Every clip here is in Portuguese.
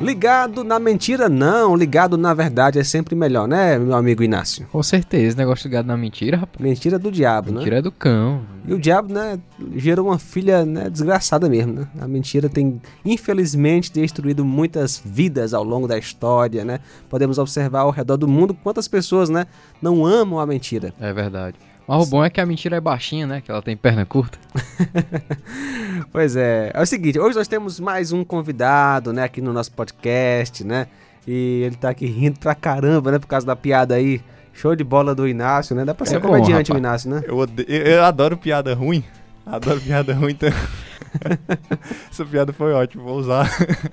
Ligado na mentira, não. Ligado na verdade é sempre melhor, né, meu amigo Inácio? Com certeza, negócio ligado na mentira, rapaz. Mentira do diabo, mentira né? Mentira é do cão. E o diabo, né, gerou uma filha né, desgraçada mesmo, né? A mentira tem, infelizmente, destruído muitas vidas ao longo da história, né? Podemos observar ao redor do mundo quantas pessoas, né, não amam a mentira. É verdade. Mas o bom é que a mentira é baixinha, né? Que ela tem perna curta. pois é. É o seguinte, hoje nós temos mais um convidado, né, aqui no nosso podcast, né? E ele tá aqui rindo pra caramba, né, por causa da piada aí. Show de bola do Inácio, né? Dá pra ser é comediante bom, o Inácio, né? Eu, odeio, eu adoro piada ruim. Adoro piada ruim, então... Essa piada foi ótima, vou usar.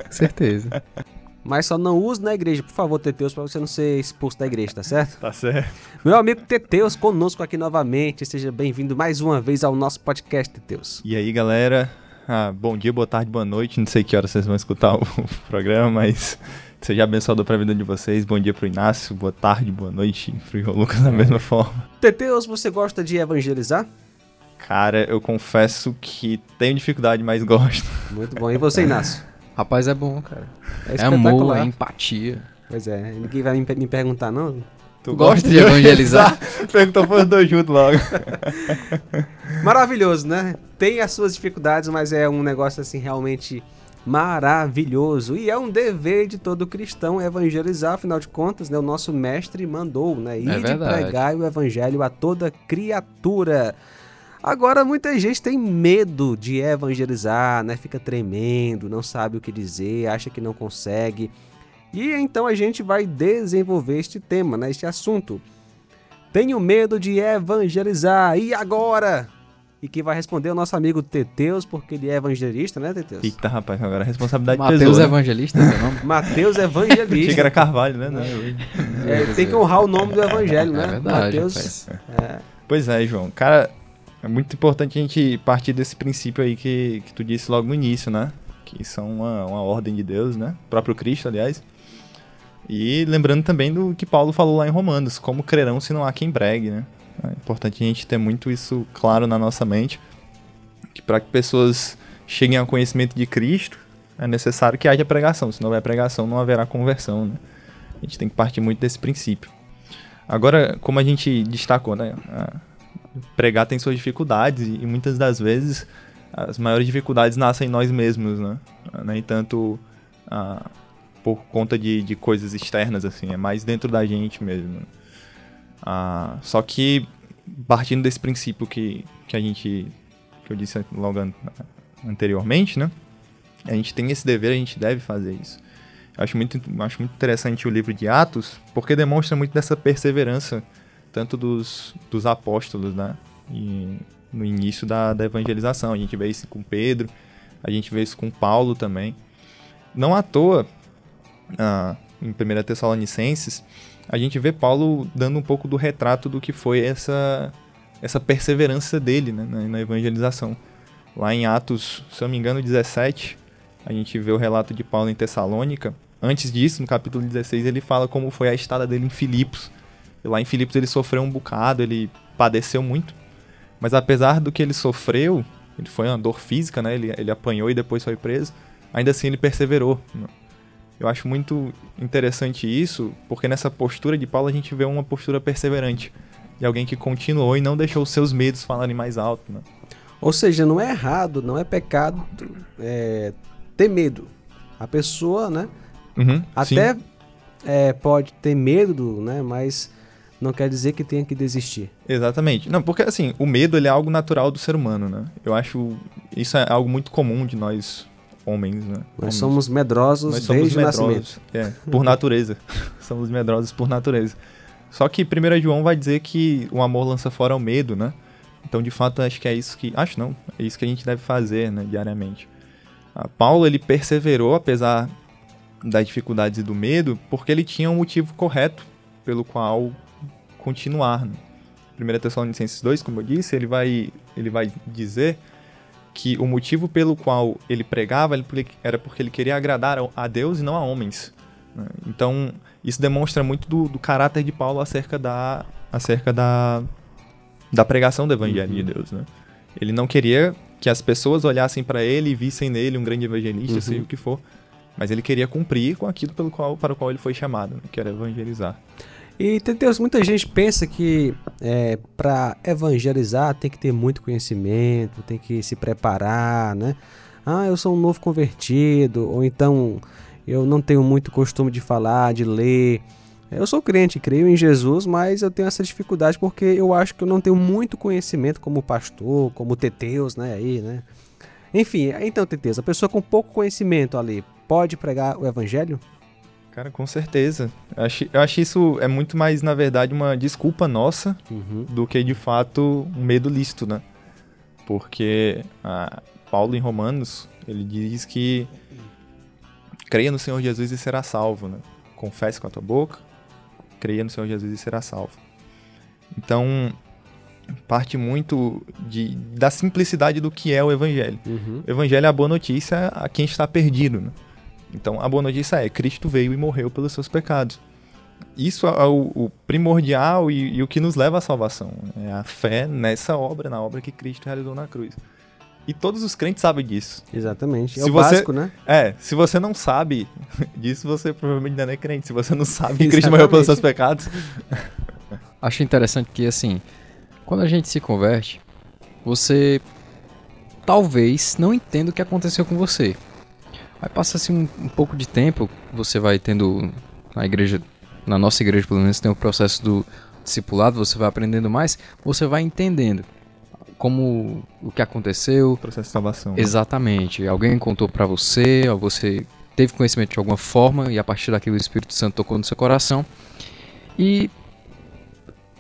Certeza. Mas só não use na igreja, por favor, Teteus, para você não ser expulso da igreja, tá certo? Tá certo. Meu amigo Teteus conosco aqui novamente. Seja bem-vindo mais uma vez ao nosso podcast, Teteus. E aí, galera? Ah, bom dia, boa tarde, boa noite. Não sei que hora vocês vão escutar o programa, mas seja abençoado para a vida de vocês. Bom dia pro Inácio, boa tarde, boa noite pro Lucas da mesma forma. Teteus, você gosta de evangelizar? Cara, eu confesso que tenho dificuldade, mas gosto. Muito bom. E você, Inácio? Rapaz, é bom, cara. É, é amor, é empatia. Pois é, ninguém vai me, me perguntar, não? Tu gosta de evangelizar? Perguntou para os dois juntos logo. Maravilhoso, né? Tem as suas dificuldades, mas é um negócio assim realmente maravilhoso. E é um dever de todo cristão evangelizar, afinal de contas, né? O nosso mestre mandou, né? Ir é de pregar o evangelho a toda criatura. Agora, muita gente tem medo de evangelizar, né? Fica tremendo, não sabe o que dizer, acha que não consegue. E então a gente vai desenvolver este tema, né? Este assunto. Tenho medo de evangelizar. E agora? E quem vai responder é o nosso amigo Teteus, porque ele é evangelista, né, Teteus? Eita, rapaz, agora a responsabilidade Mateus né? Evangelista, é nome? Mateus Evangelista. Achei que era Carvalho, né? Não, é, tem que honrar o nome do evangelho, né? É verdade, Mateus. É. Pois é, João. Cara, é muito importante a gente partir desse princípio aí que, que tu disse logo no início, né? Que são uma, uma ordem de Deus, né? O próprio Cristo, aliás. E lembrando também do que Paulo falou lá em Romanos, como crerão se não há quem bregue, né? É importante a gente ter muito isso claro na nossa mente, que para que pessoas cheguem ao conhecimento de Cristo, é necessário que haja pregação, se não houver pregação não haverá conversão, né? A gente tem que partir muito desse princípio. Agora, como a gente destacou, né? Pregar tem suas dificuldades e muitas das vezes as maiores dificuldades nascem em nós mesmos, né? Nem tanto ah, por conta de, de coisas externas, assim, é mais dentro da gente mesmo. Ah, só que partindo desse princípio que, que a gente, que eu disse logo an anteriormente, né? A gente tem esse dever, a gente deve fazer isso. Acho muito, acho muito interessante o livro de Atos, porque demonstra muito dessa perseverança tanto dos, dos apóstolos, né? E no início da, da evangelização. A gente vê isso com Pedro, a gente vê isso com Paulo também. Não à toa, ah, em 1 Tessalonicenses, a gente vê Paulo dando um pouco do retrato do que foi essa, essa perseverança dele né, na, na evangelização. Lá em Atos, se eu não me engano, 17, a gente vê o relato de Paulo em Tessalônica. Antes disso, no capítulo 16, ele fala como foi a estada dele em Filipos, Lá em Filipos ele sofreu um bocado, ele padeceu muito. Mas apesar do que ele sofreu, ele foi uma dor física, né? Ele, ele apanhou e depois foi preso. Ainda assim ele perseverou. Eu acho muito interessante isso, porque nessa postura de Paulo a gente vê uma postura perseverante. De alguém que continuou e não deixou os seus medos falarem mais alto, né? Ou seja, não é errado, não é pecado é, ter medo. A pessoa, né? Uhum, até é, pode ter medo, né? Mas não quer dizer que tenha que desistir. Exatamente. Não, porque assim, o medo ele é algo natural do ser humano, né? Eu acho isso é algo muito comum de nós homens, né? Nós homens. somos medrosos nós desde somos o nascimento. É, por natureza. somos medrosos por natureza. Só que 1 João vai dizer que o amor lança fora o medo, né? Então, de fato, acho que é isso que... Acho não, é isso que a gente deve fazer, né, diariamente. A Paulo, ele perseverou, apesar das dificuldades e do medo, porque ele tinha um motivo correto pelo qual continuar. Né? 1 Tessalonicenses 2, como eu disse, ele vai, ele vai dizer que o motivo pelo qual ele pregava era porque ele queria agradar a Deus e não a homens. Né? Então, isso demonstra muito do, do, caráter de Paulo acerca da, acerca da, da pregação do evangelho uhum. de Deus. Né? Ele não queria que as pessoas olhassem para ele e vissem nele um grande evangelista, uhum. seja o que for. mas ele queria cumprir com aquilo pelo qual, para o qual ele foi chamado, né? que era evangelizar. E Deus, muita gente pensa que é, para evangelizar tem que ter muito conhecimento, tem que se preparar, né? Ah, eu sou um novo convertido, ou então eu não tenho muito costume de falar, de ler. Eu sou crente, creio em Jesus, mas eu tenho essa dificuldade porque eu acho que eu não tenho muito conhecimento como pastor, como Teteus, né? Aí, né? Enfim, então, Teteus, a pessoa com pouco conhecimento ali pode pregar o evangelho? Cara, com certeza. Eu acho, eu acho isso é muito mais, na verdade, uma desculpa nossa uhum. do que, de fato, um medo lícito, né? Porque ah, Paulo, em Romanos, ele diz que creia no Senhor Jesus e será salvo, né? Confesse com a tua boca, creia no Senhor Jesus e será salvo. Então, parte muito de, da simplicidade do que é o Evangelho. Uhum. O Evangelho é a boa notícia a quem está perdido, né? Então, a boa notícia é: Cristo veio e morreu pelos seus pecados. Isso é o, o primordial e, e, o que nos leva à salvação. É a fé nessa obra, na obra que Cristo realizou na cruz. E todos os crentes sabem disso. Exatamente. É se o você, básico, né? É, se você não sabe disso, você provavelmente ainda não é crente. Se você não sabe que Cristo morreu pelos seus pecados. Acho interessante que, assim, quando a gente se converte, você talvez não entenda o que aconteceu com você. Aí passa-se um, um, pouco de tempo, você vai tendo na igreja, na nossa igreja pelo menos tem o processo do discipulado, você vai aprendendo mais, você vai entendendo como o que aconteceu, o processo de salvação. Né? Exatamente. Alguém contou para você, ou você teve conhecimento de alguma forma e a partir daquilo o Espírito Santo tocou no seu coração. E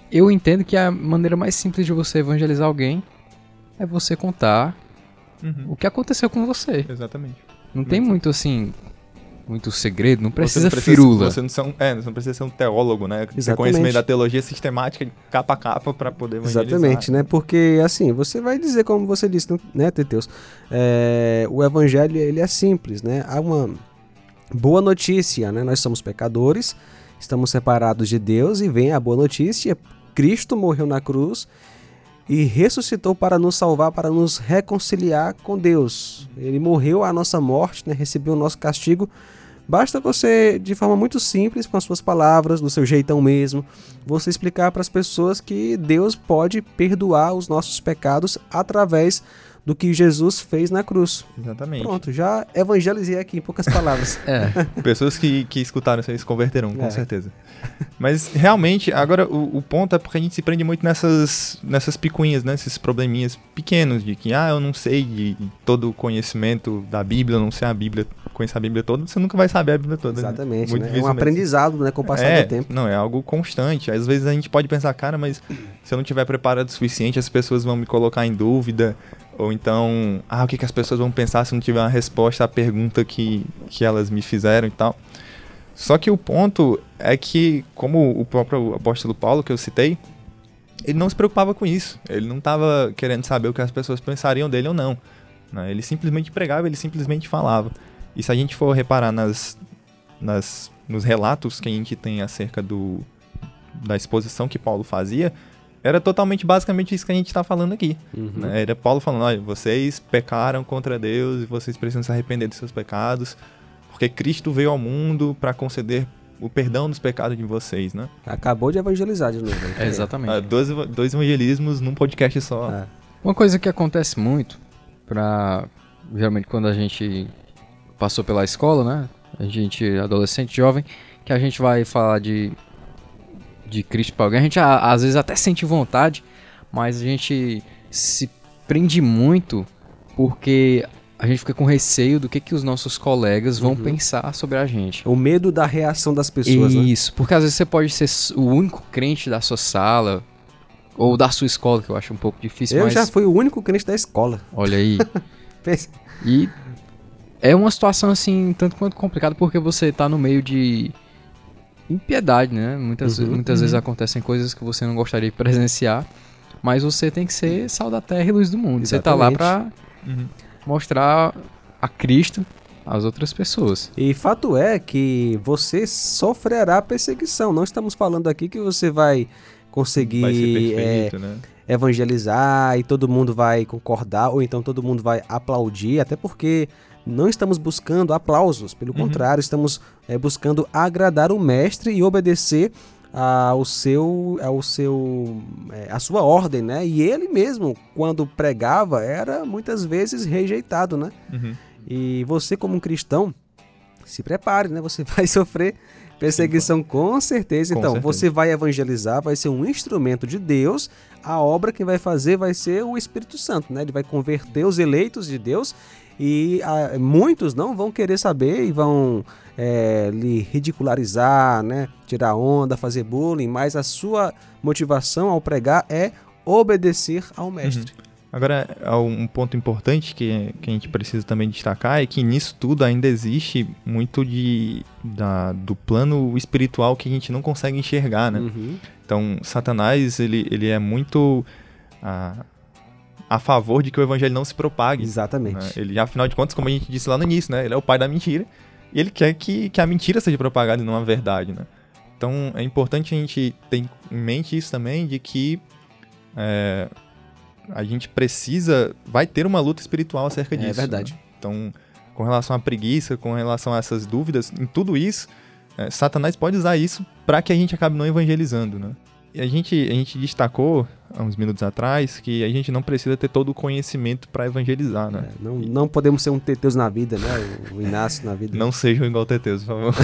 eu entendo que a maneira mais simples de você evangelizar alguém é você contar uhum. o que aconteceu com você. Exatamente. Não tem muito assim, muito segredo, não precisa, não precisa firula. Você não, são, é, você não precisa ser um teólogo, né? Exatamente. Ter conhecimento da teologia sistemática de capa a capa para poder evangelizar. Exatamente, né? Porque assim, você vai dizer como você disse, né, Teteus? É, o evangelho ele é simples, né? Há uma boa notícia, né? Nós somos pecadores, estamos separados de Deus e vem a boa notícia, Cristo morreu na cruz e ressuscitou para nos salvar, para nos reconciliar com Deus. Ele morreu a nossa morte, né? recebeu o nosso castigo. Basta você, de forma muito simples, com as suas palavras, do seu jeitão mesmo, você explicar para as pessoas que Deus pode perdoar os nossos pecados através do que Jesus fez na cruz. Exatamente. Pronto, já evangelizei aqui em poucas palavras. é. Pessoas que, que escutaram isso aí se converterão, com é. certeza. Mas realmente, agora o, o, ponto é porque a gente se prende muito nessas, nessas picuinhas, né? Esses probleminhas pequenos de que, ah, eu não sei de todo o conhecimento da Bíblia, eu não sei a Bíblia, conhecer a Bíblia toda, você nunca vai saber a Bíblia toda. Né? Exatamente. Né? Né? É um aprendizado, né? Com o passar é, do tempo. Não, é algo constante. Às vezes a gente pode pensar, cara, mas se eu não tiver preparado o suficiente, as pessoas vão me colocar em dúvida. Ou então, ah, o que, que as pessoas vão pensar se não tiver uma resposta à pergunta que, que elas me fizeram e tal. Só que o ponto é que, como o próprio apóstolo Paulo que eu citei, ele não se preocupava com isso. Ele não estava querendo saber o que as pessoas pensariam dele ou não. Né? Ele simplesmente pregava, ele simplesmente falava. E se a gente for reparar nas, nas, nos relatos que a gente tem acerca do, da exposição que Paulo fazia, era totalmente basicamente isso que a gente está falando aqui. Uhum. Né? Era Paulo falando: olha, vocês pecaram contra Deus e vocês precisam se arrepender dos seus pecados, porque Cristo veio ao mundo para conceder o perdão dos pecados de vocês, né? Acabou de evangelizar de novo. É, exatamente. Ah, dois, dois evangelismos num podcast só. É. Uma coisa que acontece muito, para geralmente quando a gente passou pela escola, né? A gente, adolescente, jovem, que a gente vai falar de de Cristo para alguém, a gente às vezes até sente vontade, mas a gente se prende muito porque a gente fica com receio do que, que os nossos colegas vão uhum. pensar sobre a gente. O medo da reação das pessoas, né? Isso, né? porque às vezes você pode ser o único crente da sua sala, ou da sua escola, que eu acho um pouco difícil. Eu mas... já fui o único crente da escola. Olha aí. e é uma situação assim, tanto quanto complicada, porque você tá no meio de impiedade, né? Muitas, uhum, muitas uhum. vezes acontecem coisas que você não gostaria de presenciar, mas você tem que ser sal da terra e luz do mundo. Exatamente. Você tá lá pra uhum. mostrar a Cristo às outras pessoas. E fato é que você sofrerá perseguição. Não estamos falando aqui que você vai conseguir vai perfeito, é, né? Evangelizar e todo mundo vai concordar, ou então todo mundo vai aplaudir, até porque não estamos buscando aplausos, pelo uhum. contrário, estamos é, buscando agradar o mestre e obedecer ao seu, ao seu, é, a sua ordem, né? E ele mesmo, quando pregava, era muitas vezes rejeitado, né? Uhum. E você como um cristão, se prepare, né? Você vai sofrer perseguição com certeza. Com então, certeza. você vai evangelizar, vai ser um instrumento de Deus. A obra que vai fazer vai ser o Espírito Santo, né? Ele vai converter os eleitos de Deus e a, muitos não vão querer saber e vão é, lhe ridicularizar, né? tirar onda, fazer bullying, mas a sua motivação ao pregar é obedecer ao mestre. Uhum. Agora, um ponto importante que, que a gente precisa também destacar é que nisso tudo ainda existe muito de, da, do plano espiritual que a gente não consegue enxergar, né? Uhum. Então, Satanás, ele, ele é muito a, a favor de que o evangelho não se propague. Exatamente. Né? Ele, afinal de contas, como a gente disse lá no início, né? Ele é o pai da mentira e ele quer que, que a mentira seja propagada e não a verdade, né? Então, é importante a gente ter em mente isso também, de que... É, a gente precisa, vai ter uma luta espiritual acerca é disso. É verdade. Né? Então, com relação à preguiça, com relação a essas dúvidas, em tudo isso, é, Satanás pode usar isso para que a gente acabe não evangelizando, né? A gente, a gente destacou há uns minutos atrás que a gente não precisa ter todo o conhecimento para evangelizar, né? É, não, não podemos ser um Teteus na vida, né? O Inácio na vida. Não sejam igual Teteus, por favor.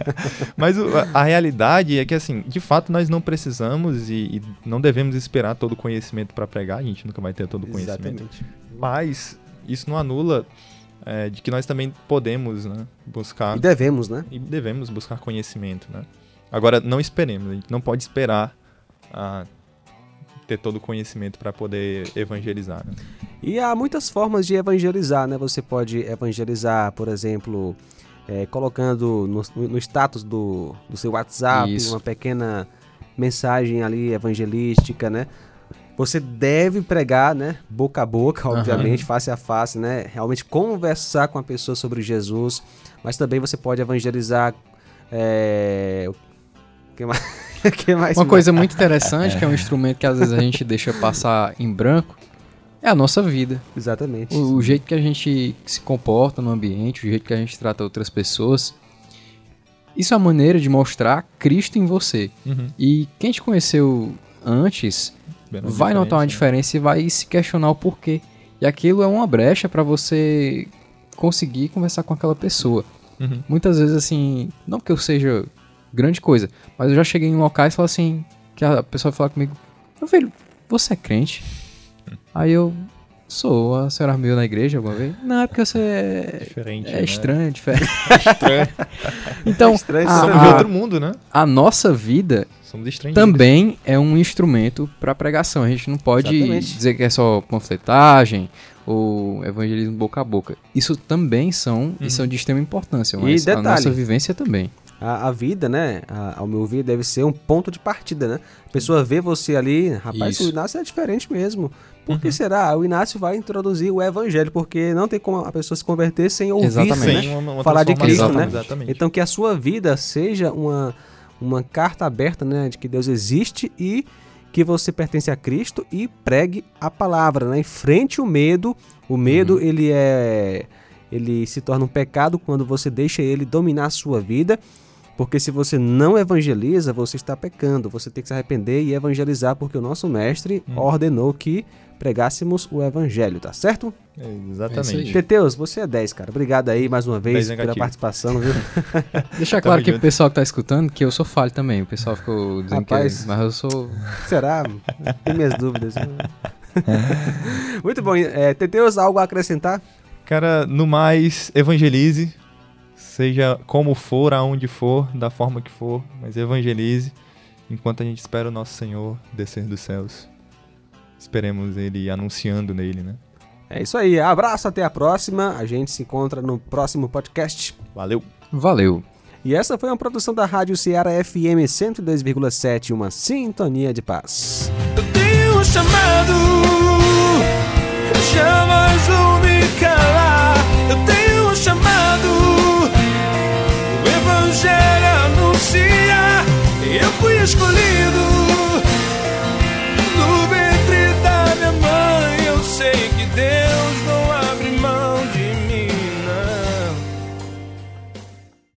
Mas o, a, a, realidade é que, assim, de fato nós não precisamos e, e não devemos esperar todo o conhecimento para pregar, a gente nunca vai ter todo o conhecimento. Exatamente. Mas isso não anula é, de que nós também podemos né, buscar. E devemos, né? E devemos buscar conhecimento, né? Agora, não esperemos, a gente não pode esperar a ter todo o conhecimento para poder evangelizar. Né? E há muitas formas de evangelizar, né? Você pode evangelizar, por exemplo, é, colocando no, no, status do, do seu WhatsApp Isso. uma pequena mensagem ali evangelística, né? Você deve pregar, né? Boca a boca, obviamente, uhum. face a face, né? Realmente conversar com a pessoa sobre Jesus, mas também você pode evangelizar. É... O que mais? que mais Uma coisa muito interessante, que é um instrumento que às vezes a gente deixa passar em branco, é a nossa vida. Exatamente. O, o, jeito que a gente se comporta no ambiente, o jeito que a gente trata outras pessoas. Isso é a maneira de mostrar Cristo em você. Uhum. E quem te conheceu antes vai notar uma né? diferença e vai se questionar o porquê. E aquilo é uma brecha para você conseguir conversar com aquela pessoa. Uhum. Muitas vezes, assim, não que eu seja grande coisa. Mas eu já cheguei em locais e falo assim, que a pessoa vai falar comigo, meu filho, você é crente? Aí eu sou, a senhora viu na igreja alguma vez? Não, é porque você é, diferente, é né? estranho, diferente. É estranho. então, é estranho, a, outro mundo, né? A nossa vida também é um instrumento para pregação. A gente não pode Exatamente. dizer que é só panfletagem ou evangelismo boca a boca. Isso também são, uhum. são de extrema importância, mas e detalhe, a nossa vivência também a, a vida, né, a, ao meu ver, deve ser um ponto de partida, né? A pessoa vê você ali, rapaz, Isso. o Inácio é diferente mesmo. Por que uhum. será? O Inácio vai introduzir o evangelho, porque não tem como a pessoa se converter sem ouvir, Exatamente. né? Uma, uma falar de Cristo, né? Exatamente. Então que a sua vida seja uma, uma carta aberta, né, de que Deus existe e que você pertence a Cristo e pregue a palavra, né? Enfrente o medo. O medo, uhum. ele é ele se torna um pecado quando você deixa ele dominar a sua vida porque se você não evangeliza, você está pecando. Você tem que se arrepender e evangelizar, porque o nosso mestre hum. ordenou que pregássemos o evangelho, tá certo? É exatamente. É Teteus, você é 10, cara. Obrigado aí mais uma vez pela participação, viu? Deixar claro que o pessoal que tá escutando que eu sou falho também. O pessoal ficou dizendo Rapaz, que. Mas eu sou. Será? Tem minhas dúvidas. Muito bom. É, Teteus, algo a acrescentar? Cara, no mais, evangelize seja como for, aonde for, da forma que for, mas evangelize enquanto a gente espera o nosso Senhor descer dos céus. Esperemos ele anunciando nele, né? É isso aí. Abraço, até a próxima. A gente se encontra no próximo podcast. Valeu. Valeu. E essa foi uma produção da Rádio Ceará FM 102,7, uma sintonia de paz. Eu tenho um chamado, fui escolhido